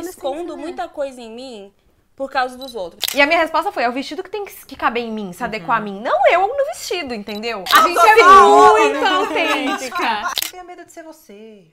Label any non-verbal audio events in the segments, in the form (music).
escondo muita coisa em mim por causa dos outros. E a minha resposta foi: é o vestido que tem que, que caber em mim, se adequar a mim. Não eu no vestido, entendeu? A gente é muito autêntica. Não tenha medo de ser você.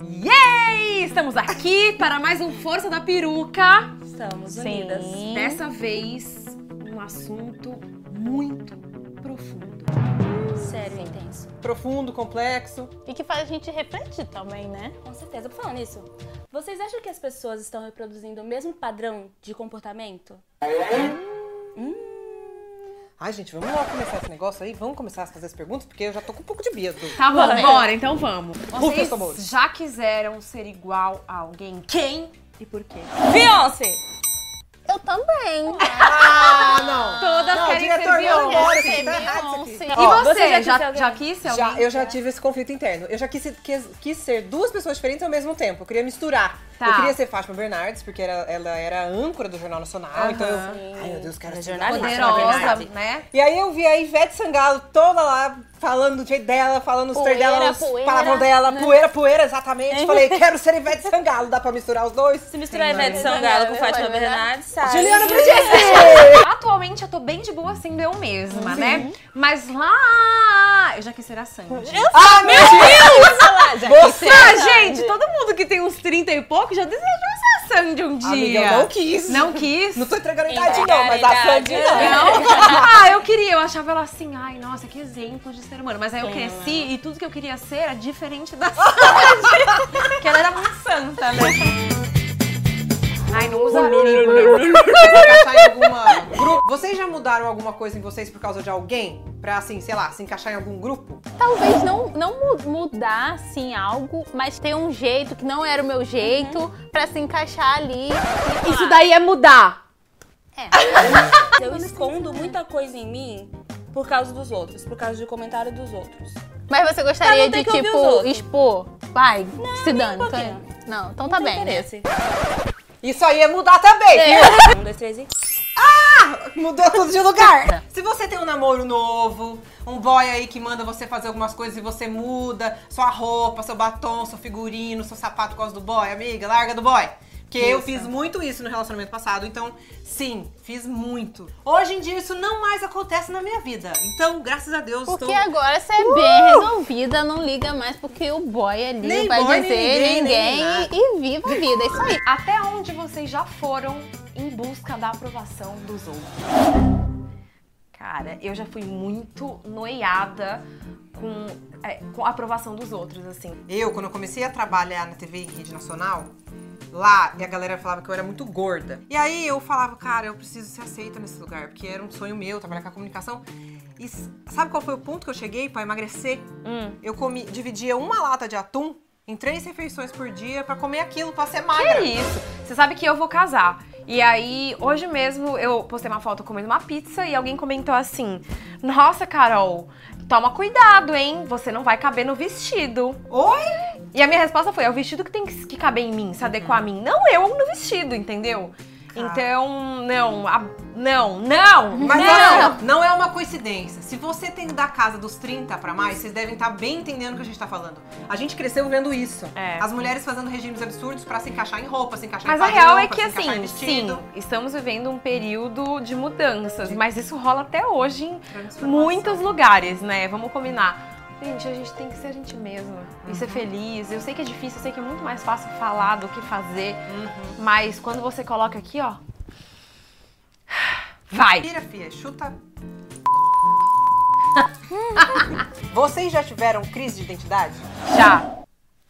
Yay! Estamos aqui para mais um Força da Peruca. Estamos unidas. Dessa vez, um assunto muito profundo. Sério, e intenso. Profundo, complexo. E que faz a gente refletir também, né? Com certeza. Por falar nisso, vocês acham que as pessoas estão reproduzindo o mesmo padrão de comportamento? Ai, gente, vamos lá começar esse negócio aí? Vamos começar a fazer as perguntas, porque eu já tô com um pouco de medo. Tá bom, bora, então vamos. Vocês já quiseram ser igual a alguém? Quem e por quê? Beyoncé! Eu também. Ah, não! Todas Não, querem diretor, ser não, bora, tá errado isso aqui. E Ó, você, você já já, quis já, quis ser Já, eu já tive esse conflito interno. Eu já quis, quis, quis ser duas pessoas diferentes ao mesmo tempo. Eu queria misturar. Tá. Eu queria ser Fátima Bernardes, porque era, ela era âncora do Jornal Nacional. Aham. Então eu. Ai, meu Deus, quero é ser jornalista, Poderosa, Bernardes. né? E aí eu vi a Ivete Sangalo toda lá, falando do jeito dela, falando os três Poeira, dela, os poeira, palavrão dela, poeira, poeira, exatamente. Falei, quero ser Ivete Sangalo, dá pra misturar os dois? Se misturar Sim, Ivete né? Sangalo com Fátima. Bernardes, sai. Juliana Bridges! Atualmente eu tô bem de boa sendo eu mesma, né? Mas lá eu já quis ser a Sandy. Ah, meu Deus! Você, Ah, gente, todo mundo que tem uns 30 e pouco já desejou ser a Sandy um dia. amiga, eu não quis. Não quis? Não tô entregando a idade, não, mas a Sandy idade, não. Não? (laughs) ah, eu queria, eu achava ela assim, ai, nossa, que exemplo de ser humano. Mas aí eu cresci e tudo que eu queria ser era diferente da (laughs) Sandy. que ela era uma santa, né? Ai, não usa se encaixar em alguma grupo. Vocês já mudaram alguma coisa em vocês por causa de alguém? Pra, assim, sei lá, se encaixar em algum grupo? Talvez não, não mu- mudar, assim, algo, mas ter um jeito que não era o meu jeito pra se encaixar ali. Isso daí é mudar. (laughs) Eu escondo muita coisa em mim por causa dos outros, por causa de comentário dos outros. Mas você gostaria não de, tipo, expor? Vai, se dane. um tô- pouquinho. Não, então tá Não tem bem. né? Isso aí é mudar também, É. viu? Um, dois, três e... Mudou tudo de lugar. (laughs) Se você tem um namoro novo, um boy aí que manda você fazer algumas coisas e você muda sua roupa, seu batom, seu figurino, seu sapato por causa do boy, amiga, larga do boy. Porque eu Isso. fiz muito isso no relacionamento passado, então, sim, fiz muito. Hoje em dia isso não mais acontece na minha vida. Então, graças a Deus, Porque estou... agora você é bem resolvida, não liga mais porque o boy ali Nem vai boy, nem dizer ninguém, nem ninguém, nada. e, e viva a vida. É isso aí. Até onde vocês já foram em busca da aprovação dos outros? Cara, eu já fui muito noiada com, é, com a aprovação dos outros, assim. Eu, quando eu comecei a trabalhar na TV em rede nacional, lá, e a galera falava que eu era muito gorda. E aí eu falava, cara, eu preciso ser aceita nesse lugar, porque era um sonho meu trabalhar com a comunicação. E sabe qual foi o ponto que eu cheguei pra emagrecer? Hum. Eu comi, dividia uma lata de atum em três refeições por dia pra comer aquilo, pra ser Que magra. isso? Você sabe que eu vou casar. E aí, hoje mesmo, eu postei uma foto comendo uma pizza e alguém comentou assim: Nossa, Carol, toma cuidado, hein? Você não vai caber no vestido. Oi? E a minha resposta foi: é o vestido que tem que caber em mim, se adequar a mim. Não eu no vestido, entendeu? Então, não, a- não, não, Mas não. olha, não é uma coincidência. Se você tem da casa dos 30 pra mais, vocês devem estar bem entendendo o que a gente tá falando. A gente cresceu vendo isso. É. As mulheres fazendo regimes absurdos pra se encaixar em roupa, se encaixar Mas em a padrão, real é que assim, sim, estamos vivendo um período de mudanças, mas isso rola até hoje em muitos lugares, né? Vamos combinar. Gente, a gente tem que ser a gente mesma e Uhum. ser feliz. Eu sei que é difícil, eu sei que é muito mais fácil falar do que fazer, Uhum. mas quando você coloca aqui, ó. Vai! Tira, fia, chuta. (laughs) Vocês já tiveram crise de identidade? Já!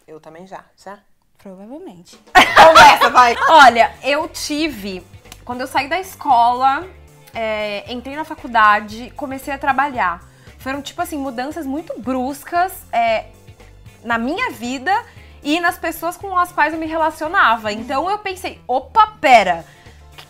Eu também já. Já? Provavelmente. Começa, vai! (laughs) Olha, eu tive. Quando eu saí da escola, é, entrei na faculdade, comecei a trabalhar. Foram, tipo assim, mudanças muito bruscas é, na minha vida e nas pessoas com as quais eu me relacionava. Então eu pensei, opa, pera.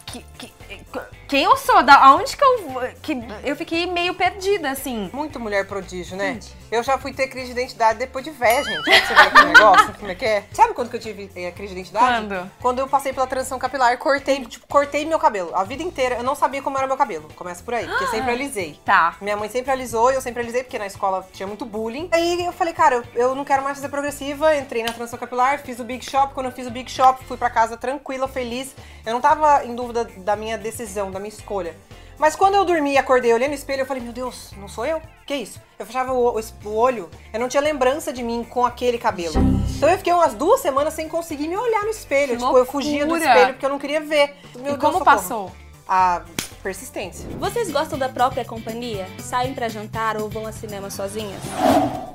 Que, que, que, quem eu sou? Da onde que eu vou- que eu fiquei meio perdida assim. Muito mulher prodígio, né? Eu já fui ter crise de identidade depois de véia, gente. Pra você ver que negócio, como é que é? Sabe quando que eu tive eh, crise de identidade? Quando? Quando eu passei pela transição capilar, cortei, tipo, cortei meu cabelo. A vida inteira, eu não sabia como era meu cabelo. Começa por aí, porque sempre alisei. (gasps) Tá. Minha mãe sempre alisou e eu sempre alisei, porque na escola tinha muito bullying. Aí eu falei, cara, eu, eu não quero mais fazer progressiva. Entrei na transição capilar, fiz o Big Shop. Quando eu fiz o Big Shop, fui pra casa tranquila, feliz. Eu não tava em dúvida da minha decisão, da minha escolha. Mas quando eu dormi e acordei olhando no espelho, eu falei, meu Deus, não sou eu? Que isso? Eu fechava o, o- o olho, eu não tinha lembrança de mim com aquele cabelo. Então eu fiquei umas duas semanas sem conseguir me olhar no espelho. Que tipo, eu fugia do loucura. espelho porque eu não queria ver. Meu e Deus, como socorro. passou? A persistência. Vocês gostam da própria companhia? Saem pra jantar ou vão ao cinema sozinhas?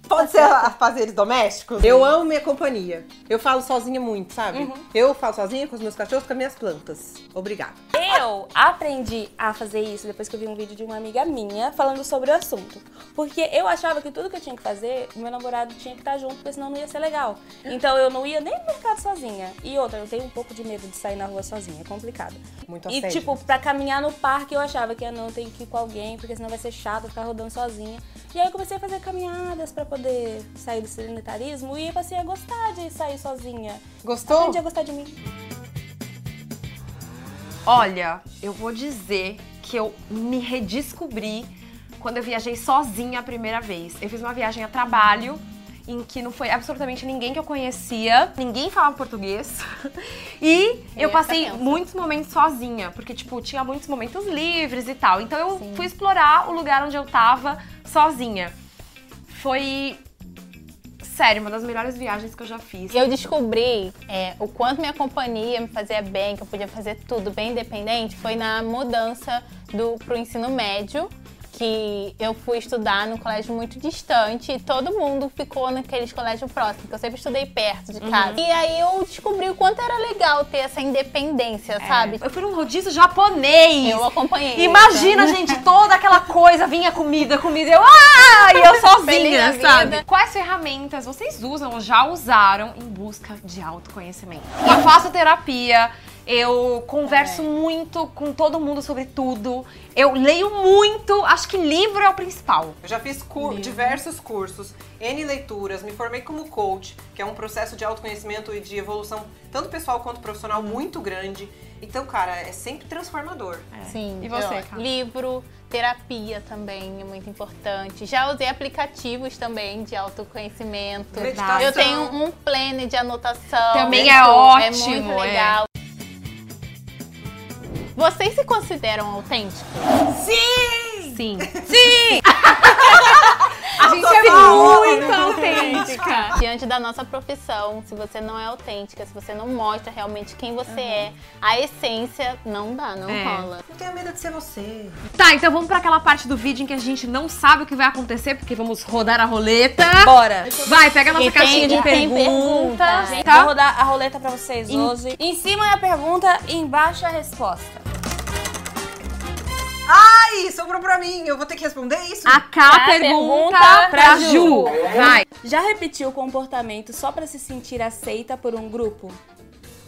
Pode ser a fazeres domésticos? Eu amo minha companhia. Eu falo sozinha muito, sabe? Eu falo sozinha com os meus cachorros, com as minhas plantas. Obrigada. Eu aprendi a fazer isso depois que eu vi um vídeo de uma amiga minha falando sobre o assunto. Porque eu achava que tudo que eu tinha que fazer, o meu namorado tinha que estar junto, porque senão não ia ser legal. Então eu não ia nem no mercado sozinha. E outra, eu tenho um pouco de medo de sair na rua sozinha, é complicado. Muito E assédio. tipo, pra caminhar no parque eu achava que ah, não, eu tenho que ir com alguém, porque senão vai ser chato ficar rodando sozinha. E aí eu comecei a fazer caminhadas pra poder sair do sedentarismo e eu passei a gostar de sair sozinha. Gostou? Aprendi a gostar de mim. Olha, eu vou dizer que eu me redescobri quando eu viajei sozinha a primeira vez. Eu fiz uma viagem a trabalho em que não foi absolutamente ninguém que eu conhecia, ninguém falava português. (laughs) E eu Essa passei muitos momentos sozinha, porque tipo, tinha muitos momentos livres e tal. Então eu fui explorar o lugar onde eu tava sozinha. Foi sério, uma das melhores viagens que eu já fiz. Eu descobri é, o quanto minha companhia me fazia bem, que eu podia fazer tudo bem independente, foi na mudança do, pro ensino médio, que eu fui estudar num colégio muito distante e todo mundo ficou naqueles colégios próximos, que eu sempre estudei perto de casa. E aí eu descobri o quanto era legal ter essa independência, sabe? Eu fui num rodízio japonês. Eu acompanhei. Imagina, gente, toda aquela coisa, vinha comida, comida, eu, ah, e eu sozinha, sabe? Quais ferramentas vocês usam ou já usaram em busca de autoconhecimento? Eu faço terapia, eu converso muito com todo mundo sobre tudo, eu leio muito, acho que livro é o principal. Eu já fiz cur- diversos cursos, N leituras, me formei como coach, que é um processo de autoconhecimento e de evolução, tanto pessoal quanto profissional, muito grande. Então, cara, é sempre transformador. Sim. E você, eu- Ká? Livro, terapia também é muito importante. Já usei aplicativos também de autoconhecimento. Meditação. Eu tenho um planner de anotação. Também Isso é ótimo, É muito é. Vocês se consideram autênticos? Sim. Sim! (laughs) (laughs) A gente é muito autêntica. Diante da nossa profissão, se você não é autêntica, se você não mostra realmente quem você é, a essência não dá, não É. rola. Não tenha medo de ser você. Tá, então vamos pra aquela parte do vídeo em que a gente não sabe o que vai acontecer, porque vamos rodar a roleta. Bora! Vai, pega a nossa E tem- caixinha de e tem perguntas, pergunta. tá? Vou rodar a roleta pra vocês hoje. Em cima é a pergunta, embaixo a resposta. Sobrou pra mim. Eu vou ter que responder isso? A K A pergunta pergunta pra Ju. Vai. Já repetiu o comportamento só pra se sentir aceita por um grupo?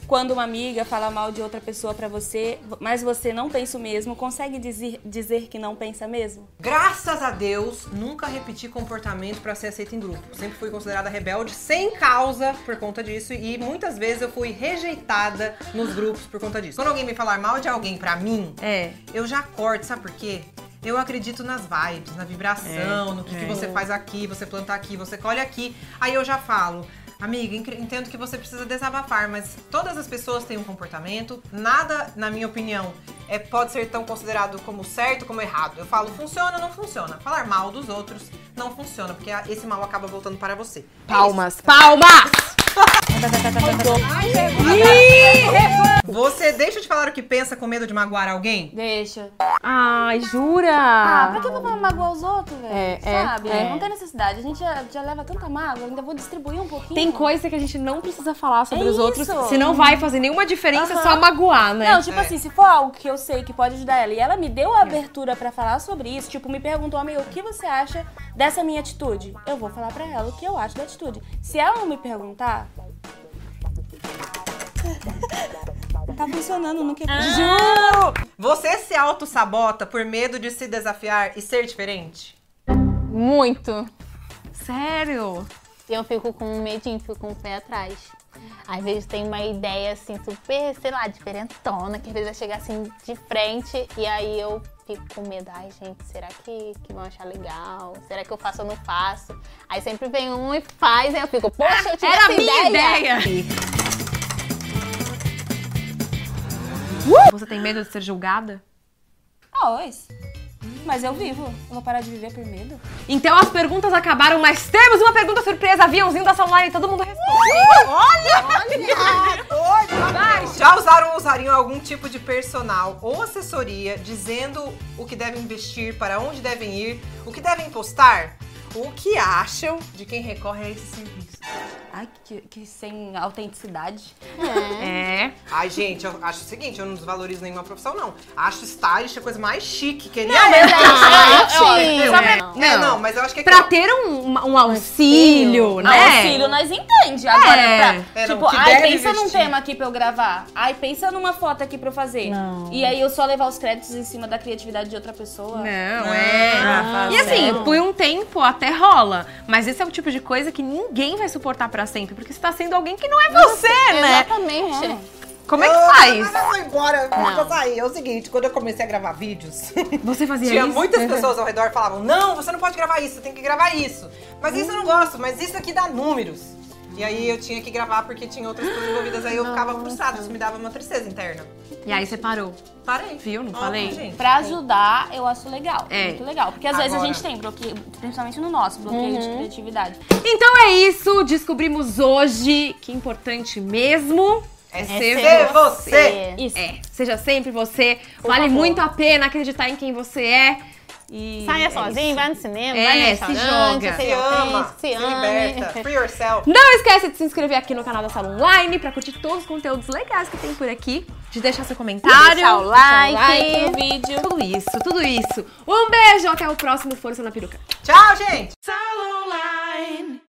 Quando uma amiga fala mal de outra pessoa pra você, mas você não pensa o mesmo, consegue dizer, dizer que não pensa mesmo? Graças a Deus, nunca repeti comportamento pra ser aceita em grupo. Sempre fui considerada rebelde sem causa por conta disso e muitas vezes eu fui rejeitada nos grupos por conta disso. Quando alguém me falar mal de alguém pra mim, É. eu já corto, sabe por quê? Eu acredito nas vibes, na vibração, no que, que você faz aqui, você planta aqui, você colhe aqui. Aí eu já falo, amiga, entendo que você precisa desabafar, mas todas as pessoas têm um comportamento. Nada, na minha opinião, é, pode ser tão considerado como certo como errado. Eu falo, funciona, não funciona. Falar mal dos outros não funciona, porque esse mal acaba voltando para você. É Palmas, palmas! Você deixa de falar o que pensa com medo de magoar alguém? Deixa. Ai, jura? Ah, pra que eu vou magoar os outros, velho? É, é, Sabe? é. Não tem necessidade. A gente já, já leva tanta mágoa, ainda vou distribuir um pouquinho. Tem coisa que a gente não precisa falar sobre É os outros, isso. se não vai fazer nenhuma diferença, é Aham. só magoar, né? Não, tipo É. assim, se for algo que eu sei que pode ajudar ela e ela me deu a abertura pra falar sobre isso, tipo, me perguntou, amigo, o que você acha dessa minha atitude? Eu vou falar pra ela o que eu acho da atitude. Se ela não me perguntar. Tá funcionando, não quer. Juro! Você se auto-sabota por medo de se desafiar e ser diferente? Muito. Sério? Eu fico com um medinho, fico com o pé atrás. Às vezes tem uma ideia assim, super, sei lá, diferentona, que às vezes vai chegar assim de frente e aí eu fico com medo. Ai, gente, será que, que vão achar legal? Será que eu faço ou não faço? Aí sempre vem um e faz, aí eu fico, poxa, eu tive Era a essa minha ideia! Você tem medo de ser julgada? Pois. Mas eu vivo. Eu vou parar de viver por medo. Então as perguntas acabaram, mas temos uma pergunta surpresa, aviãozinho da Salonline, todo mundo responde. Já usaram ou usariam algum tipo de personal ou assessoria dizendo o que devem vestir, para onde devem ir, o que devem postar? O que acham de quem recorre a esse serviço? Ai, que, que sem autenticidade. É. Ai, gente, eu acho o seguinte, eu não desvalorizo nenhuma profissão, não. Acho stylist a coisa mais chique que Não, é. eu- não. É, não, mas eu acho que é Pra que- ter um, um auxílio, né? Ah, auxílio nós entende. Agora, É. pra, É, não, tipo, ai, pensa num tema aqui pra eu gravar. Ai, pensa numa foto aqui pra eu fazer. Não. E aí eu só levar os créditos em cima da criatividade de outra pessoa. Não, Não, é. ah, e assim, por um tempo até rola. Mas esse é o tipo de coisa que ninguém vai suportar pra sempre, porque você tá sendo alguém que não é você, né? Exatamente. Como é que Ah, faz? mas eu vou embora, Não. vou sair. É o seguinte, quando eu comecei a gravar vídeos, (laughs) Você fazia tinha isso? muitas (laughs) pessoas ao redor que falavam, não, você não pode gravar isso, você tem que gravar isso. Mas isso eu não gosto, mas isso aqui dá números. E aí eu tinha que gravar porque tinha outras coisas envolvidas, aí eu ficava frustrada, isso me dava uma tristeza interna. E aí você parou. Parei. Viu? Não Ó, falei? gente. Pra ajudar, eu acho legal. É. Muito legal. Porque às vezes a Agora- gente tem bloqueio, principalmente no nosso, bloqueio de criatividade. Então é isso, descobrimos hoje que importante mesmo É ser ser você. Isso. é, seja sempre você. Por vale favor. muito a pena acreditar em quem você é. E Saia é sozinho, isso. vai no cinema, É, vai no se joga. Se se ama, se se ame. liberta. Free yourself. Não esquece de se inscrever aqui no canal da Sala Online pra curtir todos os conteúdos legais que tem por aqui. De deixar seu comentário. Deixar o like. Like no vídeo. Tudo isso, tudo isso. Um beijo, até o próximo Força na Peruca. Tchau, gente. Tchau!